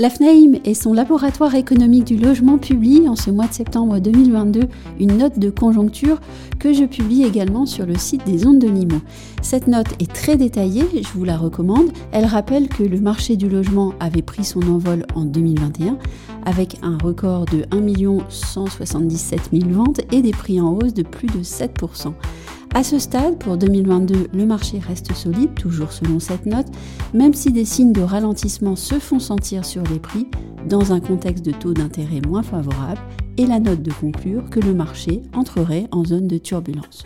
L'AFNAIM et son laboratoire économique du logement publient en ce mois de septembre 2022 une note de conjoncture que je publie également sur le site des ondes de Limo. Cette note est très détaillée, je vous la recommande. Elle rappelle que le marché du logement avait pris son envol en 2021 avec un record de 1 177 000 ventes et des prix en hausse de plus de 7%. À ce stade, pour 2022, le marché reste solide, toujours selon cette note, même si des signes de ralentissement se font sentir sur les prix dans un contexte de taux d'intérêt moins favorable, et la note de conclure que le marché entrerait en zone de turbulence.